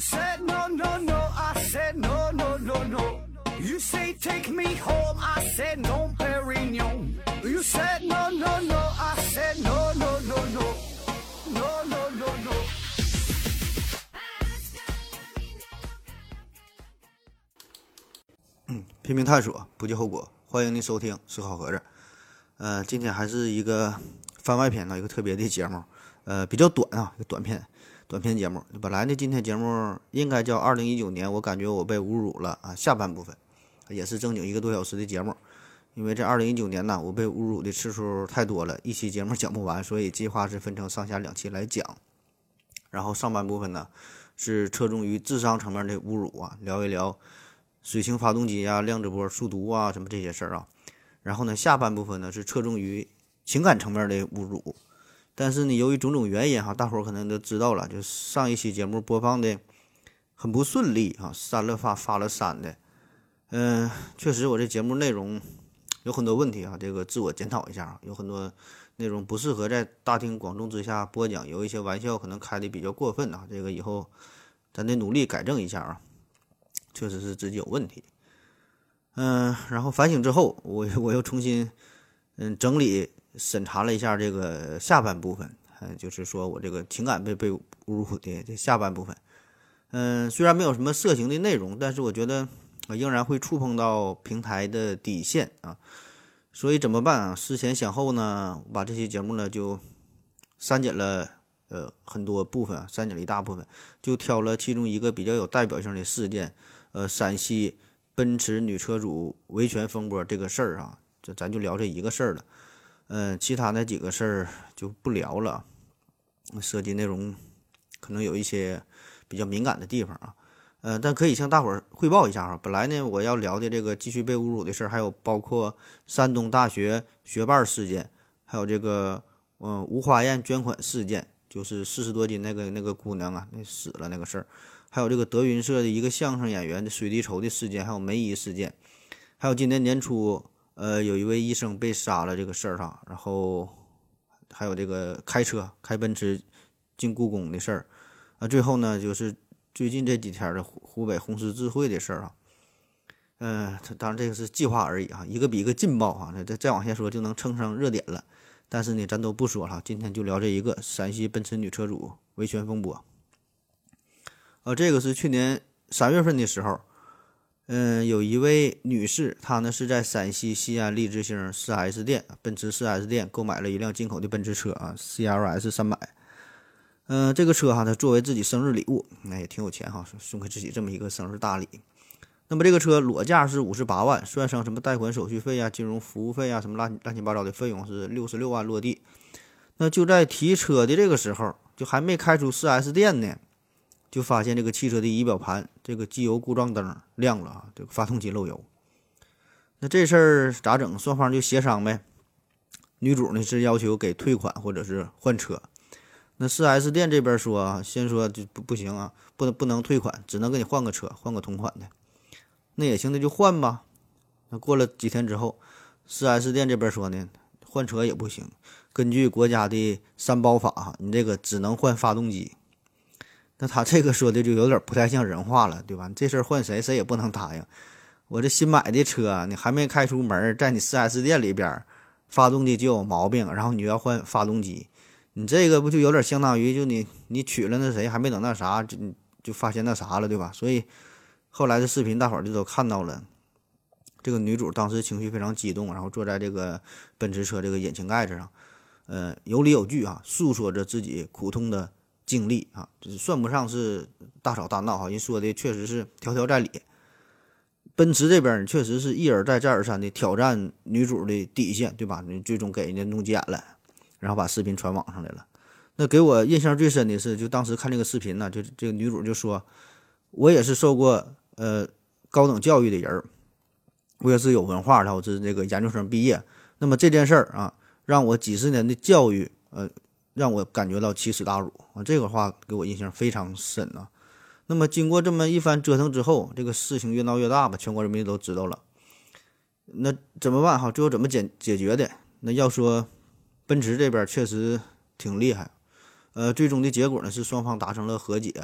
said no, no, no. I said no, no, no, no. You say take me home. I said no, Perignon. You said no, no, no. I said no, no, no, no. No, no, no, no. 拼命探索，不计后果。欢迎您收听《思考盒子》。呃，今天还是一个番外篇呢，一个特别的节目，呃，比较短啊，一个短片，短片节目。本来呢，今天节目应该叫二零一九年，我感觉我被侮辱了啊，下半部分也是正经一个多小时的节目。因为这二零一九年呢，我被侮辱的次数太多了，一期节目讲不完，所以计划是分成上下两期来讲。然后上半部分呢，是侧重于智商层面的侮辱啊，聊一聊。水星发动机啊，量子波速读啊，什么这些事儿啊。然后呢，下半部分呢是侧重于情感层面的侮辱。但是呢，由于种种原因哈，大伙儿可能都知道了，就上一期节目播放的很不顺利啊，删了发，发了删的。嗯，确实我这节目内容有很多问题啊，这个自我检讨一下啊，有很多内容不适合在大庭广众之下播讲，有一些玩笑可能开的比较过分啊，这个以后咱得努力改正一下啊。确实是自己有问题，嗯，然后反省之后，我我又重新嗯整理审查了一下这个下半部分，嗯，就是说我这个情感被被侮辱的这下半部分，嗯，虽然没有什么色情的内容，但是我觉得啊仍然会触碰到平台的底线啊，所以怎么办啊？思前想后呢，我把这期节目呢就删减了呃很多部分啊，删减了一大部分，就挑了其中一个比较有代表性的事件。呃，陕西奔驰女车主维权风波这个事儿啊，这咱就聊这一个事儿了。嗯，其他那几个事儿就不聊了，涉及内容可能有一些比较敏感的地方啊。呃，但可以向大伙儿汇报一下啊。本来呢，我要聊的这个继续被侮辱的事儿，还有包括山东大学学霸事件，还有这个嗯吴花艳捐款事件，就是四十多斤那个那个姑娘啊，那死了那个事儿。还有这个德云社的一个相声演员的水滴筹的事件，还有梅姨事件，还有今年年初，呃，有一位医生被杀了这个事儿哈，然后还有这个开车开奔驰进故宫的事儿，啊，最后呢就是最近这几天的湖湖北红十字会的事儿啊，嗯，当然这个是计划而已哈，一个比一个劲爆哈，再再往下说就能蹭上热点了，但是呢，咱都不说了，今天就聊这一个陕西奔驰女车主维权风波。呃，这个是去年三月份的时候，嗯，有一位女士，她呢是在陕西西安利之星 4S 店，奔驰 4S 店购买了一辆进口的奔驰车啊，CLS 三百。嗯，这个车哈，她作为自己生日礼物，那也挺有钱哈，送给自己这么一个生日大礼。那么这个车裸价是五十八万，算上什么贷款手续费啊、金融服务费啊，什么乱乱七八糟的费用是六十六万落地。那就在提车的这个时候，就还没开出 4S 店呢。就发现这个汽车的仪表盘这个机油故障灯亮了啊，这个发动机漏油。那这事儿咋整？双方就协商呗。女主呢是要求给退款或者是换车。那 4S 店这边说啊，先说就不不行啊，不能不能退款，只能给你换个车，换个同款的。那也行，那就换吧。那过了几天之后，4S 店这边说呢，换车也不行，根据国家的三包法，你这个只能换发动机。那他这个说的就有点不太像人话了，对吧？这事儿换谁谁也不能答应。我这新买的车，你还没开出门，在你 4S 店里边，发动机就有毛病，然后你要换发动机，你这个不就有点相当于就你你娶了那谁，还没等那啥就就发现那啥了，对吧？所以后来的视频大伙儿就都看到了，这个女主当时情绪非常激动，然后坐在这个奔驰车这个引擎盖子上，呃，有理有据啊，诉说着自己苦痛的。经历啊，这算不上是大吵大闹哈，人说的确实是条条在理。奔驰这边确实是一而再再而三的挑战女主的底线，对吧？你最终给人家弄急眼了，然后把视频传网上来了。那给我印象最深的是，就当时看这个视频呢，就这个女主就说：“我也是受过呃高等教育的人，我也是有文化的，我是这个研究生毕业。那么这件事儿啊，让我几十年的教育呃。”让我感觉到奇耻大辱啊！这个话给我印象非常深啊。那么经过这么一番折腾之后，这个事情越闹越大吧，全国人民都知道了。那怎么办哈？最后怎么解解决的？那要说奔驰这边确实挺厉害，呃，最终的结果呢是双方达成了和解，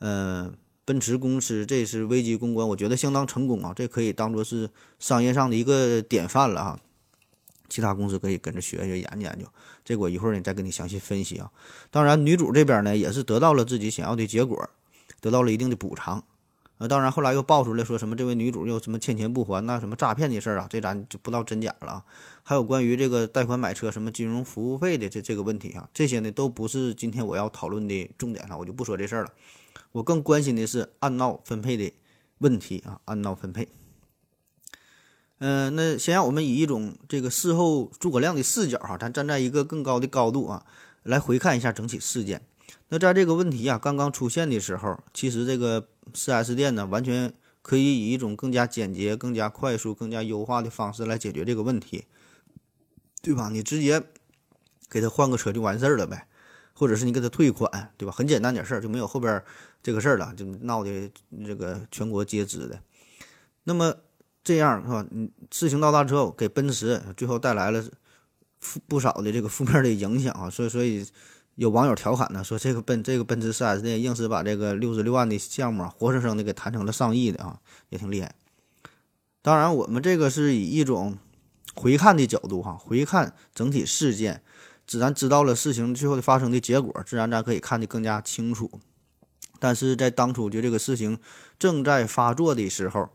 呃，奔驰公司这次危机公关，我觉得相当成功啊，这可以当做是商业上的一个典范了啊。其他公司可以跟着学一学研究研究，这我一会儿呢再跟你详细分析啊。当然，女主这边呢也是得到了自己想要的结果，得到了一定的补偿。呃，当然后来又爆出来说什么这位女主又什么欠钱不还那，什么诈骗的事儿啊，这咱就不知道真假了啊。还有关于这个贷款买车什么金融服务费的这这个问题啊，这些呢都不是今天我要讨论的重点了，我就不说这事儿了。我更关心的是按闹分配的问题啊，按闹分配。嗯，那先让我们以一种这个事后诸葛亮的视角哈，咱站在一个更高的高度啊，来回看一下整体事件。那在这个问题啊刚刚出现的时候，其实这个 4S 店呢，完全可以以一种更加简洁、更加快速、更加优化的方式来解决这个问题，对吧？你直接给他换个车就完事儿了呗，或者是你给他退款，对吧？很简单点事儿，就没有后边这个事儿了，就闹的这个全国皆知的。那么。这样是吧？嗯，事情到大之后，给奔驰最后带来了负不少的这个负面的影响啊。所以，所以有网友调侃呢，说这个奔这个奔驰 4S 店硬是把这个六十六万的项目啊，活生生的给谈成了上亿的啊，也挺厉害。当然，我们这个是以一种回看的角度哈，回看整体事件，自然知道了事情最后的发生的结果，自然咱可以看得更加清楚。但是在当初就这个事情正在发作的时候，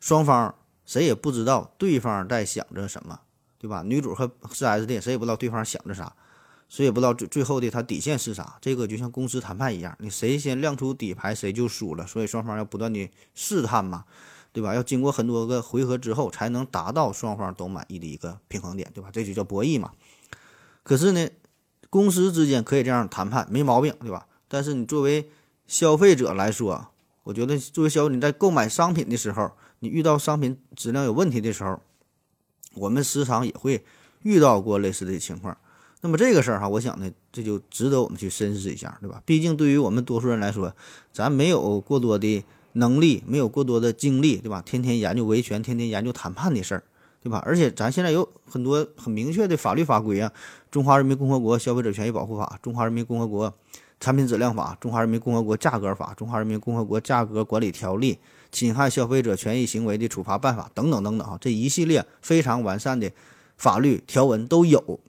双方。谁也不知道对方在想着什么，对吧？女主和四 S 店谁也不知道对方想着啥，谁也不知道最最后的他底线是啥。这个就像公司谈判一样，你谁先亮出底牌，谁就输了。所以双方要不断的试探嘛，对吧？要经过很多个回合之后，才能达到双方都满意的一个平衡点，对吧？这就叫博弈嘛。可是呢，公司之间可以这样谈判，没毛病，对吧？但是你作为消费者来说，我觉得作为消费你在购买商品的时候，你遇到商品质量有问题的时候，我们时常也会遇到过类似的情况。那么这个事儿哈，我想呢，这就值得我们去深思一下，对吧？毕竟对于我们多数人来说，咱没有过多的能力，没有过多的精力，对吧？天天研究维权，天天研究谈判的事儿，对吧？而且咱现在有很多很明确的法律法规啊，《中华人民共和国消费者权益保护法》，《中华人民共和国产品质量法》，《中华人民共和国价格法》，《中华人民共和国价格管理条例》。侵害消费者权益行为的处罚办法等等等等啊，这一系列非常完善的法律条文都有。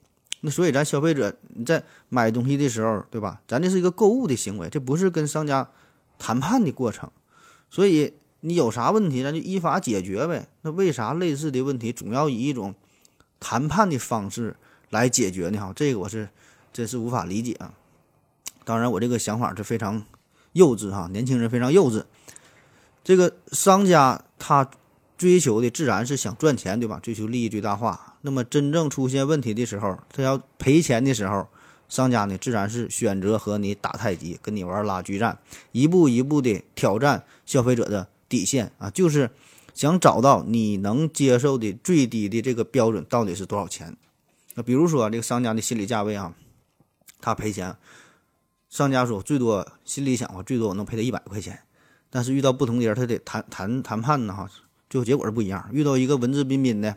那所以咱消费者你在买东西的时候，对吧？咱这是一个购物的行为，这不是跟商家谈判的过程。所以你有啥问题，咱就依法解决呗。那为啥类似的问题总要以一种谈判的方式来解决呢？哈，这个我是真是无法理解啊。当然，我这个想法是非常幼稚哈，年轻人非常幼稚。这个商家他追求的自然是想赚钱，对吧？追求利益最大化。那么真正出现问题的时候，他要赔钱的时候，商家呢自然是选择和你打太极，跟你玩拉锯战，一步一步的挑战消费者的底线啊，就是想找到你能接受的最低的这个标准到底是多少钱。那比如说这个商家的心理价位啊，他赔钱，商家说最多心里想，我最多我能赔他一百块钱。但是遇到不同的人，他得谈谈谈判呢，哈，最后结果是不一样。遇到一个文质彬彬的、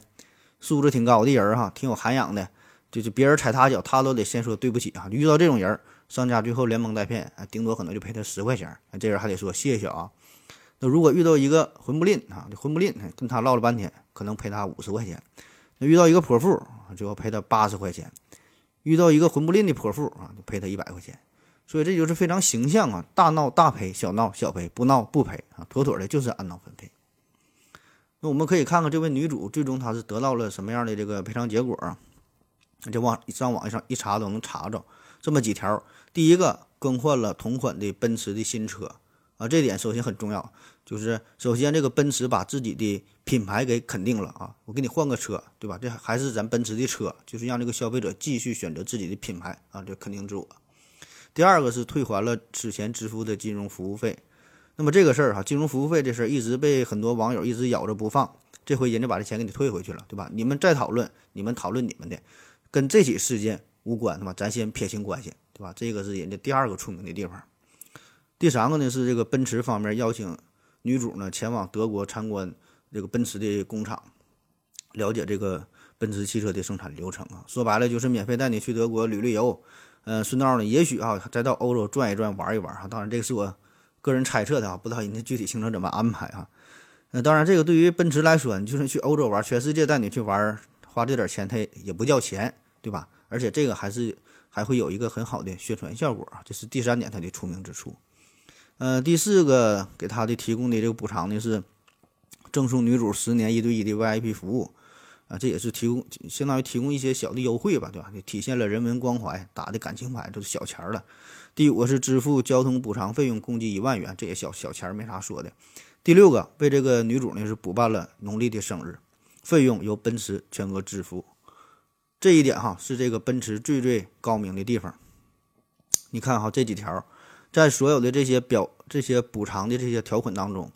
素质挺高的人，哈，挺有涵养的，就是别人踩他脚，他都得先说对不起啊。遇到这种人，商家最后连蒙带骗，啊，顶多可能就赔他十块钱，这人还得说谢谢啊。那如果遇到一个混不吝啊，这混不吝，跟他唠了半天，可能赔他五十块钱。那遇到一个泼妇，就要赔他八十块钱。遇到一个混不吝的泼妇啊，就赔他一百块钱。所以这就是非常形象啊，大闹大赔，小闹小赔，不闹不赔啊，妥妥的就是按闹分配。那我们可以看看这位女主最终她是得到了什么样的这个赔偿结果啊？就往上网上一查都能查着这么几条。第一个，更换了同款的奔驰的新车啊，这点首先很重要，就是首先这个奔驰把自己的品牌给肯定了啊，我给你换个车，对吧？这还是咱奔驰的车，就是让这个消费者继续选择自己的品牌啊，这肯定自我。第二个是退还了此前支付的金融服务费，那么这个事儿哈，金融服务费这事儿一直被很多网友一直咬着不放，这回人家把这钱给你退回去了，对吧？你们再讨论，你们讨论你们的，跟这起事件无关，对吧？咱先撇清关系，对吧？这个是人家第二个出名的地方。第三个呢是这个奔驰方面邀请女主呢前往德国参观这个奔驰的工厂，了解这个奔驰汽车的生产流程啊，说白了就是免费带你去德国旅旅游。嗯，顺道呢，也许啊，再到欧洲转一转，玩一玩哈。当然，这个是我个人猜测的啊，不知道人家具体行程怎么安排啊。那当然，这个对于奔驰来说，你就是去欧洲玩，全世界带你去玩，花这点钱它也不叫钱，对吧？而且这个还是还会有一个很好的宣传效果，这是第三点它的出名之处。呃，第四个给他的提供的这个补偿呢是赠送女主十年一对一的 VIP 服务，啊，这也是提供相当于提供一些小的优惠吧，对吧？体现了人文关怀，打的感情牌都是小钱儿了。第五个是支付交通补偿费用，共计一万元，这也小小钱儿没啥说的。第六个为这个女主呢是补办了农历的生日，费用由奔驰全额支付。这一点哈是这个奔驰最最高明的地方。你看哈这几条。在所有的这些表、这些补偿的这些条款当中，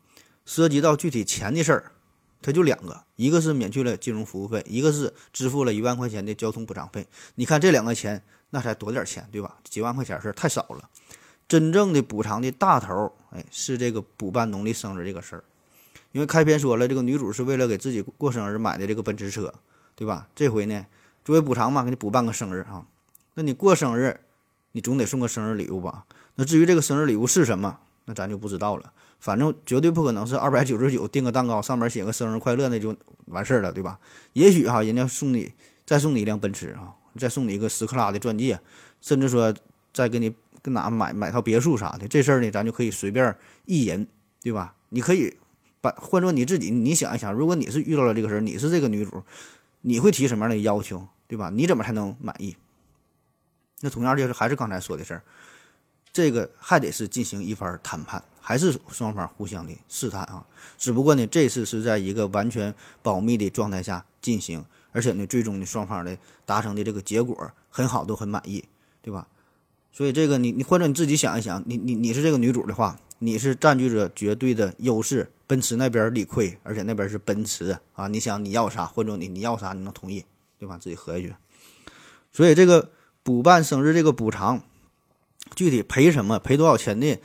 涉及到具体钱的事儿，它就两个，一个是免去了金融服务费，一个是支付了一万块钱的交通补偿费。你看这两个钱，那才多点钱，对吧？几万块钱事儿太少了。真正的补偿的大头，哎，是这个补办农历生日这个事儿。因为开篇说了，这个女主是为了给自己过生日买的这个奔驰车，对吧？这回呢，作为补偿嘛，给你补办个生日啊。那你过生日，你总得送个生日礼物吧？那至于这个生日礼物是什么，那咱就不知道了。反正绝对不可能是二百九十九订个蛋糕，上面写个生日快乐，那就完事儿了，对吧？也许哈，人家送你再送你一辆奔驰啊，再送你一个十克拉的钻戒，甚至说再给你跟哪买买套别墅啥的，这事儿呢，咱就可以随便一人，对吧？你可以把换做你自己，你想一想，如果你是遇到了这个事儿，你是这个女主，你会提什么样的要求，对吧？你怎么才能满意？那同样就是还是刚才说的事儿。这个还得是进行一番谈判，还是双方互相的试探啊？只不过呢，这次是在一个完全保密的状态下进行，而且呢，最终呢，双方的达成的这个结果很好，都很满意，对吧？所以这个你你或者你自己想一想，你你你是这个女主的话，你是占据着绝对的优势，奔驰那边理亏，而且那边是奔驰啊，你想你要啥，或者你你要啥，你能同意，对吧？自己合计去。所以这个补办生日这个补偿。具体赔什么，赔多少钱的，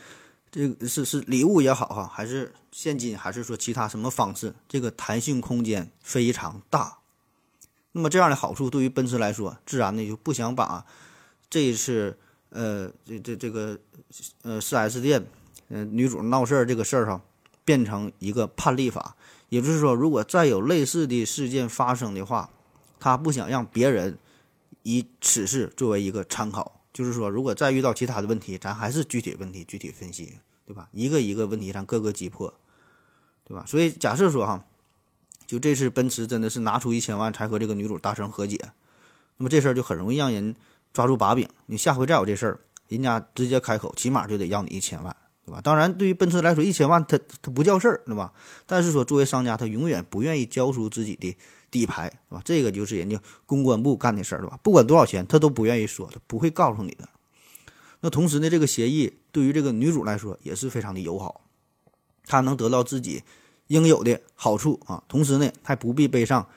这是是礼物也好哈，还是现金，还是说其他什么方式，这个弹性空间非常大。那么这样的好处对于奔驰来说，自然呢就不想把这一次呃这这这个呃四 S 店嗯女主闹事儿这个事儿哈，变成一个判例法。也就是说，如果再有类似的事件发生的话，他不想让别人以此事作为一个参考。就是说，如果再遇到其他的问题，咱还是具体问题具体分析，对吧？一个一个问题，咱各个击破，对吧？所以假设说哈，就这次奔驰真的是拿出一千万才和这个女主达成和解，那么这事儿就很容易让人抓住把柄。你下回再有这事儿，人家直接开口，起码就得要你一千万，对吧？当然，对于奔驰来说，一千万它它不叫事儿，对吧？但是说作为商家，他永远不愿意交出自己的。底牌是吧？这个就是人家公关部干的事儿，对吧？不管多少钱，他都不愿意说，他不会告诉你的。那同时呢，这个协议对于这个女主来说也是非常的友好，她能得到自己应有的好处啊。同时呢，还不必背上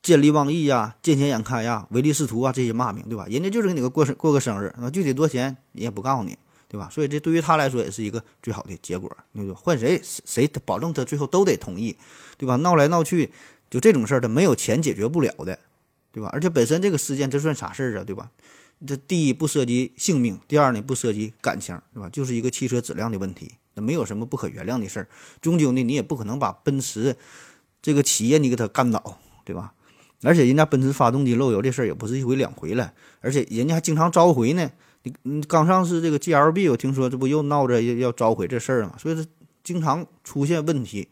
见利忘义呀、见钱眼开呀、唯利是图啊这些骂名，对吧？人家就是给你个过生过个生日，那具体多钱人也不告诉你，对吧？所以这对于他来说也是一个最好的结果。你说换谁谁保证他最后都得同意，对吧？闹来闹去。就这种事儿，他没有钱解决不了的，对吧？而且本身这个事件，这算啥事儿啊，对吧？这第一不涉及性命，第二呢不涉及感情，对吧？就是一个汽车质量的问题，那没有什么不可原谅的事儿。终究呢，你也不可能把奔驰这个企业你给他干倒，对吧？而且人家奔驰发动机漏油这事儿也不是一回两回了，而且人家还经常召回呢。你你刚上市这个 GLB，我听说这不又闹着要要召回这事儿嘛？所以说经常出现问题。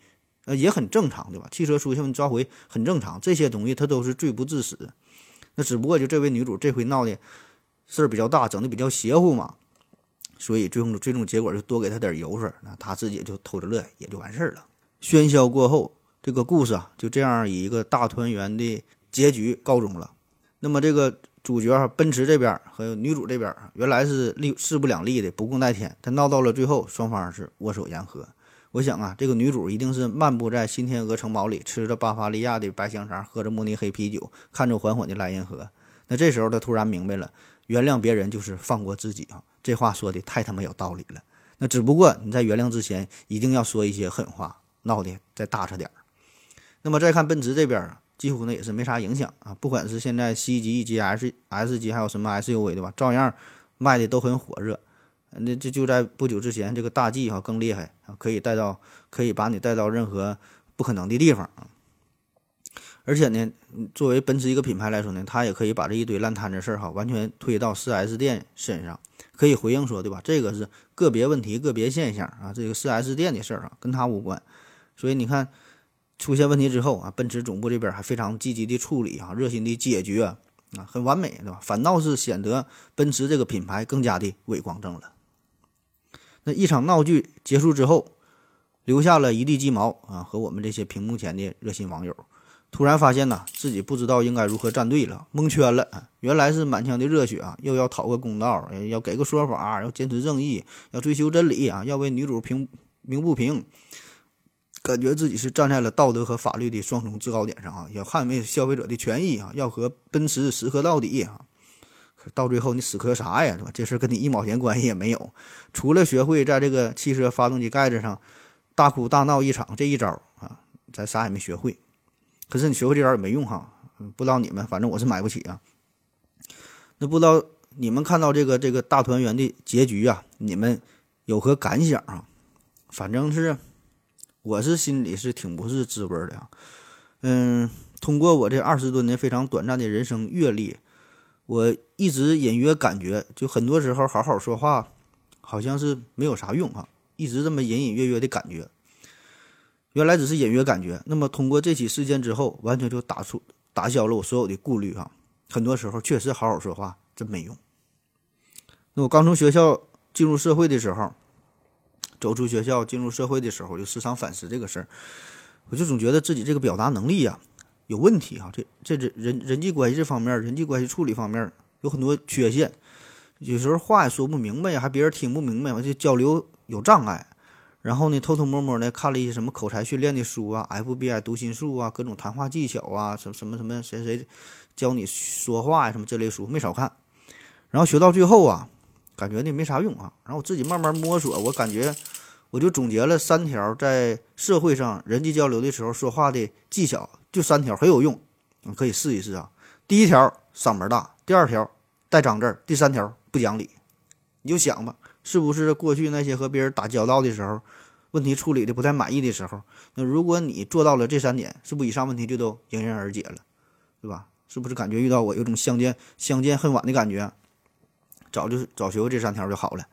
呃，也很正常，对吧？汽车出现召回很正常，这些东西它都是罪不至死。那只不过就这位女主这回闹的事儿比较大，整的比较邪乎嘛，所以最终最终结果就多给她点油水，那她自己就偷着乐，也就完事儿了。喧嚣过后，这个故事啊就这样以一个大团圆的结局告终了。那么这个主角奔驰这边和女主这边原来是立势不两立的，不共戴天，他闹到了最后，双方是握手言和。我想啊，这个女主一定是漫步在新天鹅城堡里，吃着巴伐利亚的白香肠，喝着慕尼黑啤酒，看着缓缓的莱茵河。那这时候她突然明白了，原谅别人就是放过自己啊！这话说的太他妈有道理了。那只不过你在原谅之前，一定要说一些狠话，闹的再大扯点儿。那么再看奔驰这边啊，几乎呢也是没啥影响啊。不管是现在 C 级、E 级、S S 级，还有什么 SUV 对吧，照样卖的都很火热。那这就在不久之前，这个大 G 哈更厉害啊，可以带到可以把你带到任何不可能的地方啊。而且呢，作为奔驰一个品牌来说呢，它也可以把这一堆烂摊子事儿哈，完全推到 4S 店身上，可以回应说，对吧？这个是个别问题、个别现象啊，这个 4S 店的事儿啊，跟他无关。所以你看，出现问题之后啊，奔驰总部这边还非常积极的处理啊，热心的解决啊，很完美，对吧？反倒是显得奔驰这个品牌更加的伟光正了。那一场闹剧结束之后，留下了一地鸡毛啊，和我们这些屏幕前的热心网友。突然发现呐，自己不知道应该如何站队了，蒙圈了。原来是满腔的热血啊，又要讨个公道，要给个说法，要坚持正义，要追求真理啊，要为女主平鸣不平。感觉自己是站在了道德和法律的双重制高点上啊，要捍卫消费者的权益啊，要和奔驰死磕到底啊。到最后你死磕啥呀，是吧？这事跟你一毛钱关系也没有，除了学会在这个汽车发动机盖子上大哭大闹一场这一招啊，咱啥也没学会。可是你学会这招也没用哈，不知道你们，反正我是买不起啊。那不知道你们看到这个这个大团圆的结局啊，你们有何感想啊？反正是我是心里是挺不是滋味的啊。嗯，通过我这二十多年非常短暂的人生阅历，我一直隐约感觉，就很多时候好好说话，好像是没有啥用啊，一直这么隐隐约约的感觉。原来只是隐约感觉，那么通过这起事件之后，完全就打出打消了我所有的顾虑哈。很多时候确实好好说话真没用。那我刚从学校进入社会的时候，走出学校进入社会的时候，就时常反思这个事儿，我就总觉得自己这个表达能力呀有问题哈。这这这人人际关系这方面，人际关系处理方面有很多缺陷，有时候话也说不明白，还别人听不明白，完就交流有障碍。然后呢，偷偷摸摸的看了一些什么口才训练的书啊，FBI 读心术啊，各种谈话技巧啊，什么什么什么谁谁教你说话呀，什么这类书没少看。然后学到最后啊，感觉呢没啥用啊。然后我自己慢慢摸索，我感觉我就总结了三条在社会上人际交流的时候说话的技巧，就三条很有用，你可以试一试啊。第一条嗓门大，第二条带脏字，第三条不讲理。你就想吧。是不是过去那些和别人打交道的时候，问题处理的不太满意的时候，那如果你做到了这三点，是不是以上问题就都迎刃而解了，对吧？是不是感觉遇到我有种相见相见恨晚的感觉？早就早学会这三条就好了。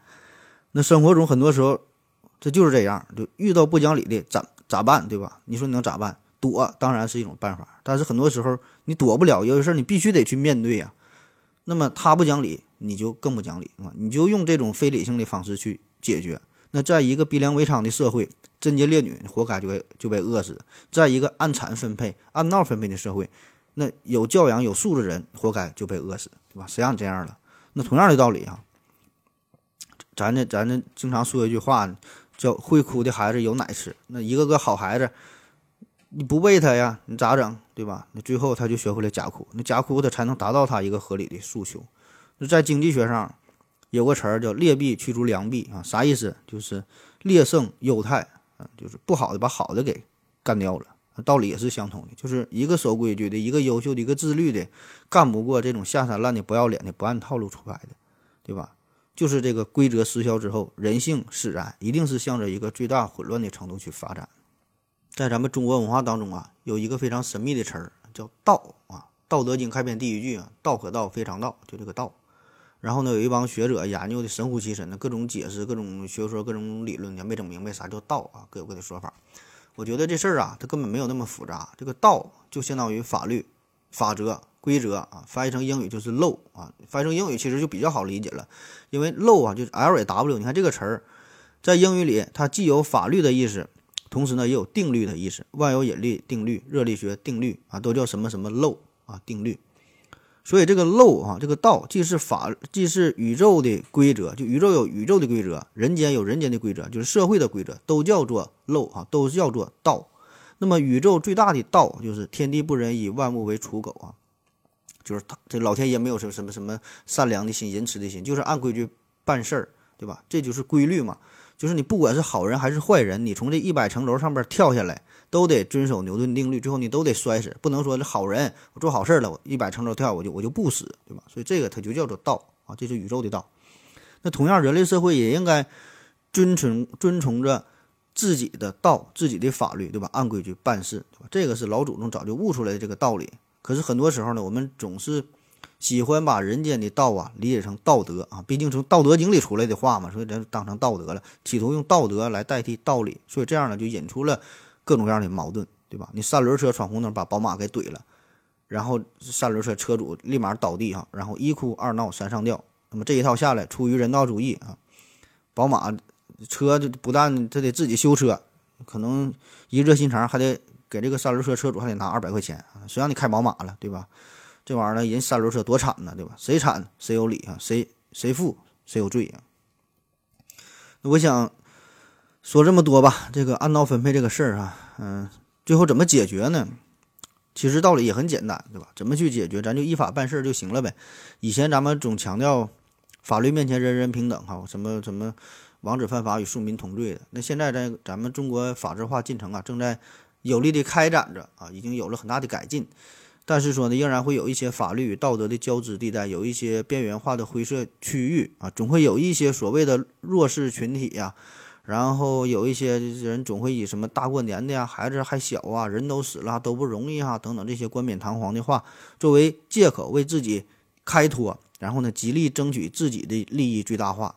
那生活中很多时候，这就是这样，就遇到不讲理的咋咋办，对吧？你说你能咋办？躲当然是一种办法，但是很多时候你躲不了，有些事儿你必须得去面对呀。那么他不讲理。你就更不讲理啊！你就用这种非理性的方式去解决。那在一个逼良为娼的社会，贞洁烈女活该就被就被饿死；在一个按产分配、按闹分配的社会，那有教养、有素质人活该就被饿死，对吧？谁让你这样了？那同样的道理啊，咱这咱这经常说一句话，叫会哭的孩子有奶吃。那一个个好孩子，你不喂他呀，你咋整？对吧？那最后他就学会了假哭，那假哭他才能达到他一个合理的诉求。就在经济学上，有个词儿叫“劣币驱逐良币”啊，啥意思？就是劣胜优汰啊，就是不好的把好的给干掉了。道理也是相同的，就是一个守规矩的、一个优秀的、一个自律的，干不过这种下三滥的、不要脸的、不按套路出牌的，对吧？就是这个规则失效之后，人性使然，一定是向着一个最大混乱的程度去发展。在咱们中国文化当中啊，有一个非常神秘的词儿叫“道”啊，《道德经》开篇第一句啊，“道可道，非常道”，就这个“道”。然后呢，有一帮学者研究的神乎其神的各种解释、各种学说、各种理论，也没整明白啥叫道啊，各有各的说法。我觉得这事儿啊，它根本没有那么复杂。这个道就相当于法律、法则、规则啊，翻译成英语就是 law 啊，翻译成英语其实就比较好理解了，因为 law 啊就是 L A W，你看这个词儿在英语里它既有法律的意思，同时呢也有定律的意思，万有引力定律、热力学定律啊，都叫什么什么 law 啊定律。所以这个漏啊，这个道既是法，既是宇宙的规则，就宇宙有宇宙的规则，人间有人间的规则，就是社会的规则，都叫做漏啊，都叫做道。那么宇宙最大的道就是天地不仁，以万物为刍狗啊，就是他这老天爷没有什么什么什么善良的心、仁慈的心，就是按规矩办事儿，对吧？这就是规律嘛。就是你不管是好人还是坏人，你从这一百层楼上边跳下来。都得遵守牛顿定律，最后你都得摔死，不能说这好人我做好事了，我一百层楼跳我就我就不死，对吧？所以这个它就叫做道啊，这是宇宙的道。那同样，人类社会也应该遵从遵从着自己的道、自己的法律，对吧？按规矩办事，对吧？这个是老祖宗早就悟出来的这个道理。可是很多时候呢，我们总是喜欢把人间的道啊理解成道德啊，毕竟从《道德经》里出来的话嘛，所以咱当成道德了，企图用道德来代替道理，所以这样呢就引出了各种各样的矛盾，对吧？你三轮车闯红灯把宝马给怼了，然后三轮车车主立马倒地哈，然后一哭二闹三上吊。那么这一套下来，出于人道主义啊，宝马车就不但他得自己修车，可能一热心肠还得给这个三轮车车主还得拿二百块钱啊，谁让你开宝马了，对吧？这玩意儿呢，人三轮车多惨呢，对吧？谁惨谁有理啊，谁谁负谁有罪啊。那我想说这么多吧，这个按道分配这个事儿啊，嗯，最后怎么解决呢？其实道理也很简单，对吧？怎么去解决，咱就依法办事就行了呗。以前咱们总强调法律面前人人平等，哈，什么什么王子犯法与庶民同罪的。那现在在咱们中国法治化进程啊，正在有力的开展着啊，已经有了很大的改进。但是说呢，仍然会有一些法律与道德的交织地带，有一些边缘化的灰色区域啊，总会有一些所谓的弱势群体呀。然后有一些人总会以什么大过年的呀，孩子还小啊，人都死了都不容易啊，等等这些冠冕堂皇的话作为借口为自己开脱，然后呢极力争取自己的利益最大化。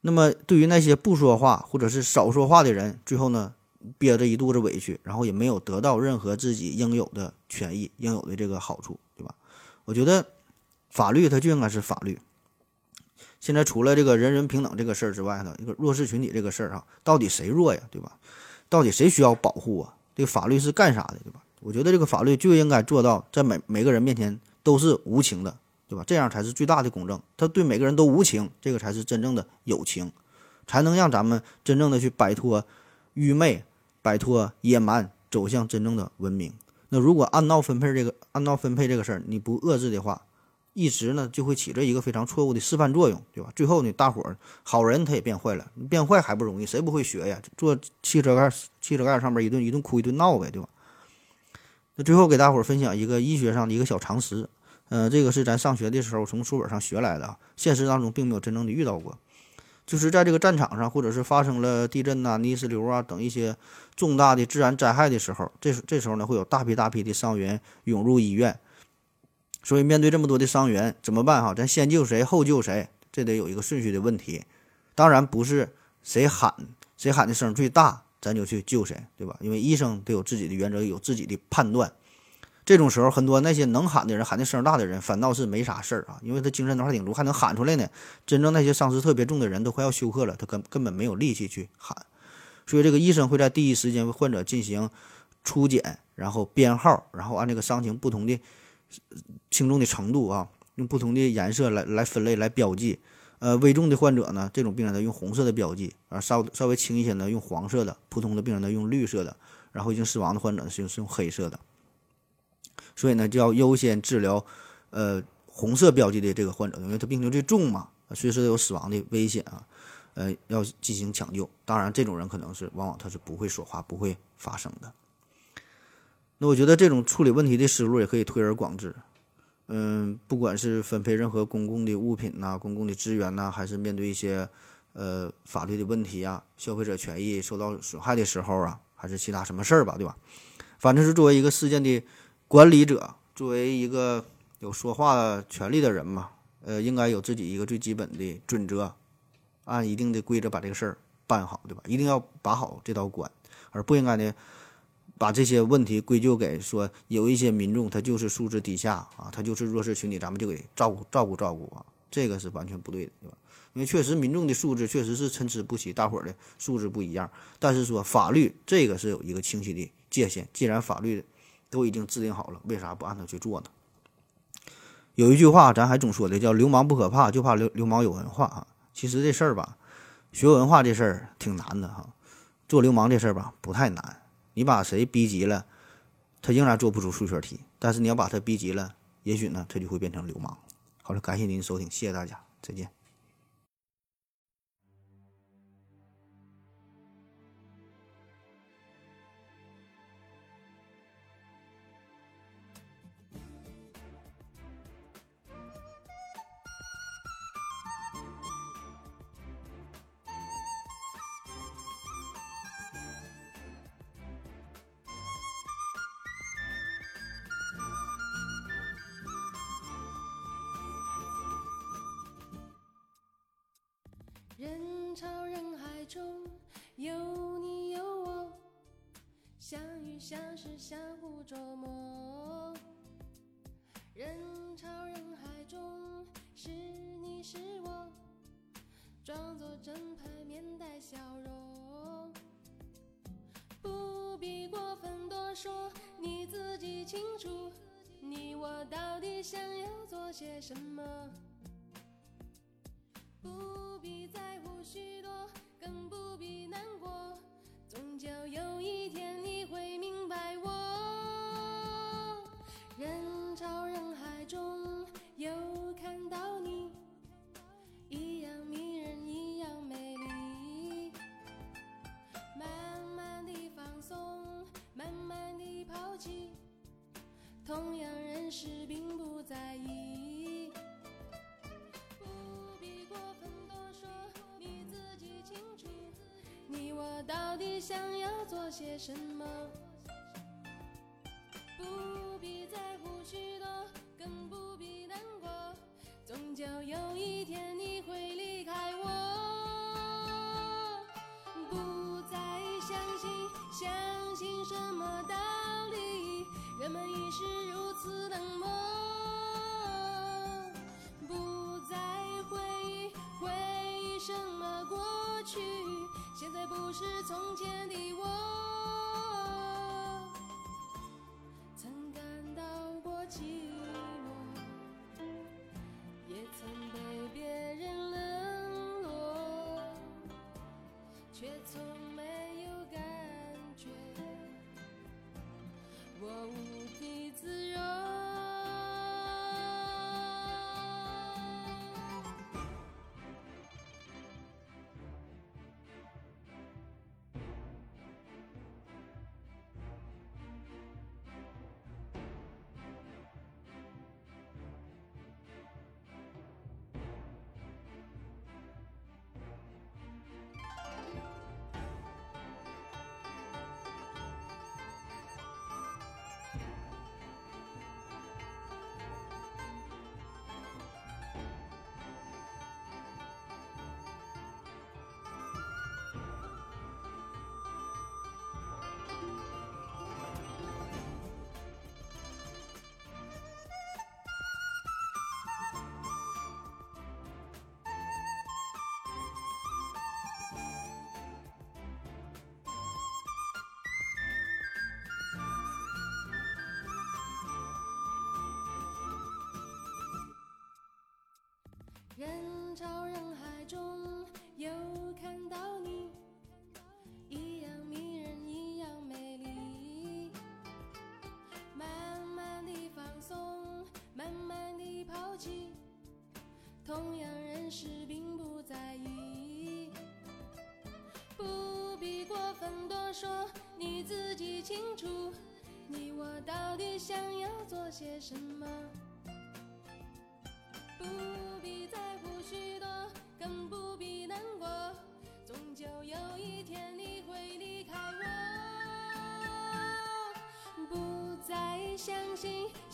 那么对于那些不说话或者是少说话的人，最后呢憋着一肚子委屈，然后也没有得到任何自己应有的权益、应有的这个好处，对吧？我觉得法律它就应该是法律。现在除了这个人人平等这个事儿之外呢，一个弱势群体这个事儿啊，到底谁弱呀，对吧？到底谁需要保护啊？这个法律是干啥的，对吧？我觉得这个法律就应该做到在每每个人面前都是无情的，对吧？这样才是最大的公正。他对每个人都无情，这个才是真正的友情，才能让咱们真正的去摆脱愚昧、摆脱野蛮，走向真正的文明。那如果按闹分配这个按闹分配这个事儿你不遏制的话，一直呢就会起着一个非常错误的示范作用，对吧？最后呢，大伙儿好人他也变坏了，变坏还不容易，谁不会学呀？坐汽车盖汽车盖上面一顿一顿哭一顿闹呗，对吧？那最后给大伙儿分享一个医学上的一个小常识，呃，这个是咱上学的时候从书本上学来的，现实当中并没有真正的遇到过，就是在这个战场上或者是发生了地震呐、泥石流啊等一些重大的自然灾害的时候，这时这时候呢会有大批大批的伤员涌入医院。所以，面对这么多的伤员，怎么办？哈，咱先救谁，后救谁？这得有一个顺序的问题。当然不是谁喊谁喊的声最大，咱就去救谁，对吧？因为医生都有自己的原则，有自己的判断。这种时候，很多那些能喊的人，喊的声大的人，反倒是没啥事儿啊，因为他精神头还挺足，还能喊出来呢。真正那些伤势特别重的人，都快要休克了，他根根本没有力气去喊。所以，这个医生会在第一时间为患者进行初检，然后编号，然后按这个伤情不同的。轻重的程度啊，用不同的颜色来来分类来标记。呃，危重的患者呢，这种病人呢用红色的标记，啊，稍稍微轻一些呢用黄色的，普通的病人呢用绿色的，然后已经死亡的患者是是用黑色的。所以呢，就要优先治疗呃红色标记的这个患者，因为他病情最重嘛，随时都有死亡的危险啊。呃，要进行抢救。当然，这种人可能是往往他是不会说话，不会发声的。那我觉得这种处理问题的思路也可以推而广之，嗯，不管是分配任何公共的物品呐、公共的资源呐，还是面对一些呃法律的问题啊、消费者权益受到损害的时候啊，还是其他什么事儿吧，对吧？反正是作为一个事件的管理者，作为一个有说话权利的人嘛，呃，应该有自己一个最基本的准则，按一定的规则把这个事儿办好，对吧？一定要把好这道关，而不应该呢。把这些问题归咎给说有一些民众他就是素质低下啊，他就是弱势群体，咱们就给照顾照顾照顾啊，这个是完全不对的，对吧？因为确实民众的素质确实是参差不齐，大伙儿的素质不一样。但是说法律这个是有一个清晰的界限，既然法律都已经制定好了，为啥不按照去做呢？有一句话咱还总说的叫“流氓不可怕，就怕流流氓有文化”啊。其实这事儿吧，学文化这事儿挺难的哈，做流氓这事儿吧不太难。你把谁逼急了，他仍然做不出数学题。但是你要把他逼急了，也许呢，他就会变成流氓。好了，感谢您收听，谢谢大家，再见。人潮人海中有你有我相遇相识相互琢磨。人潮人海中是你是我装作正派面带笑容。不必过分多说你自己清楚你我到底想要做些什么。到底想要做些什么。不必在乎许多，更不必难过，终究有一天你会离开我。不再相信，相信什么道理？人们已是如此冷漠。不再回忆，回忆什么过去？现在不是从前的我。曾感到过寂寞，潮人海中，又看到你，一样迷人，一样美丽。慢慢的放松，慢慢的抛弃，同样认识并不在意。不必过分多说，你自己清楚，你我到底想要做些什么。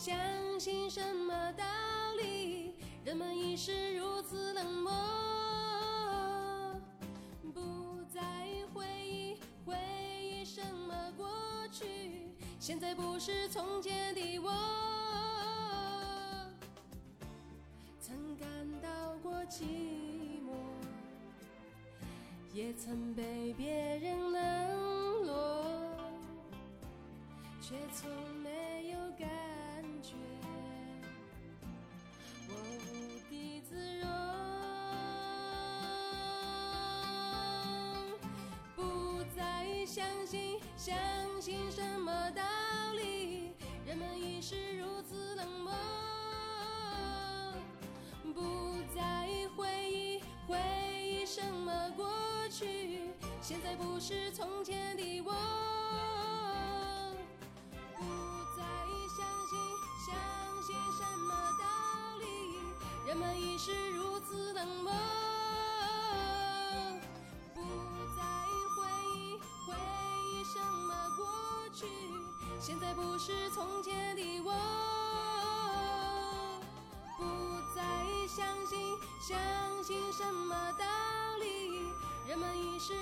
相信什么道理？人们已是如此冷漠。不再回忆，回忆什么过去？现在不是从前的我。曾感到过寂寞，也曾被别人冷落，却从什么道理？人们已是如此冷漠。不再回忆，回忆什么过去？现在不是从前的我。不再相信，相信什么道理？人们已是现在不是从前的我不再相信相信什么道理？人们已是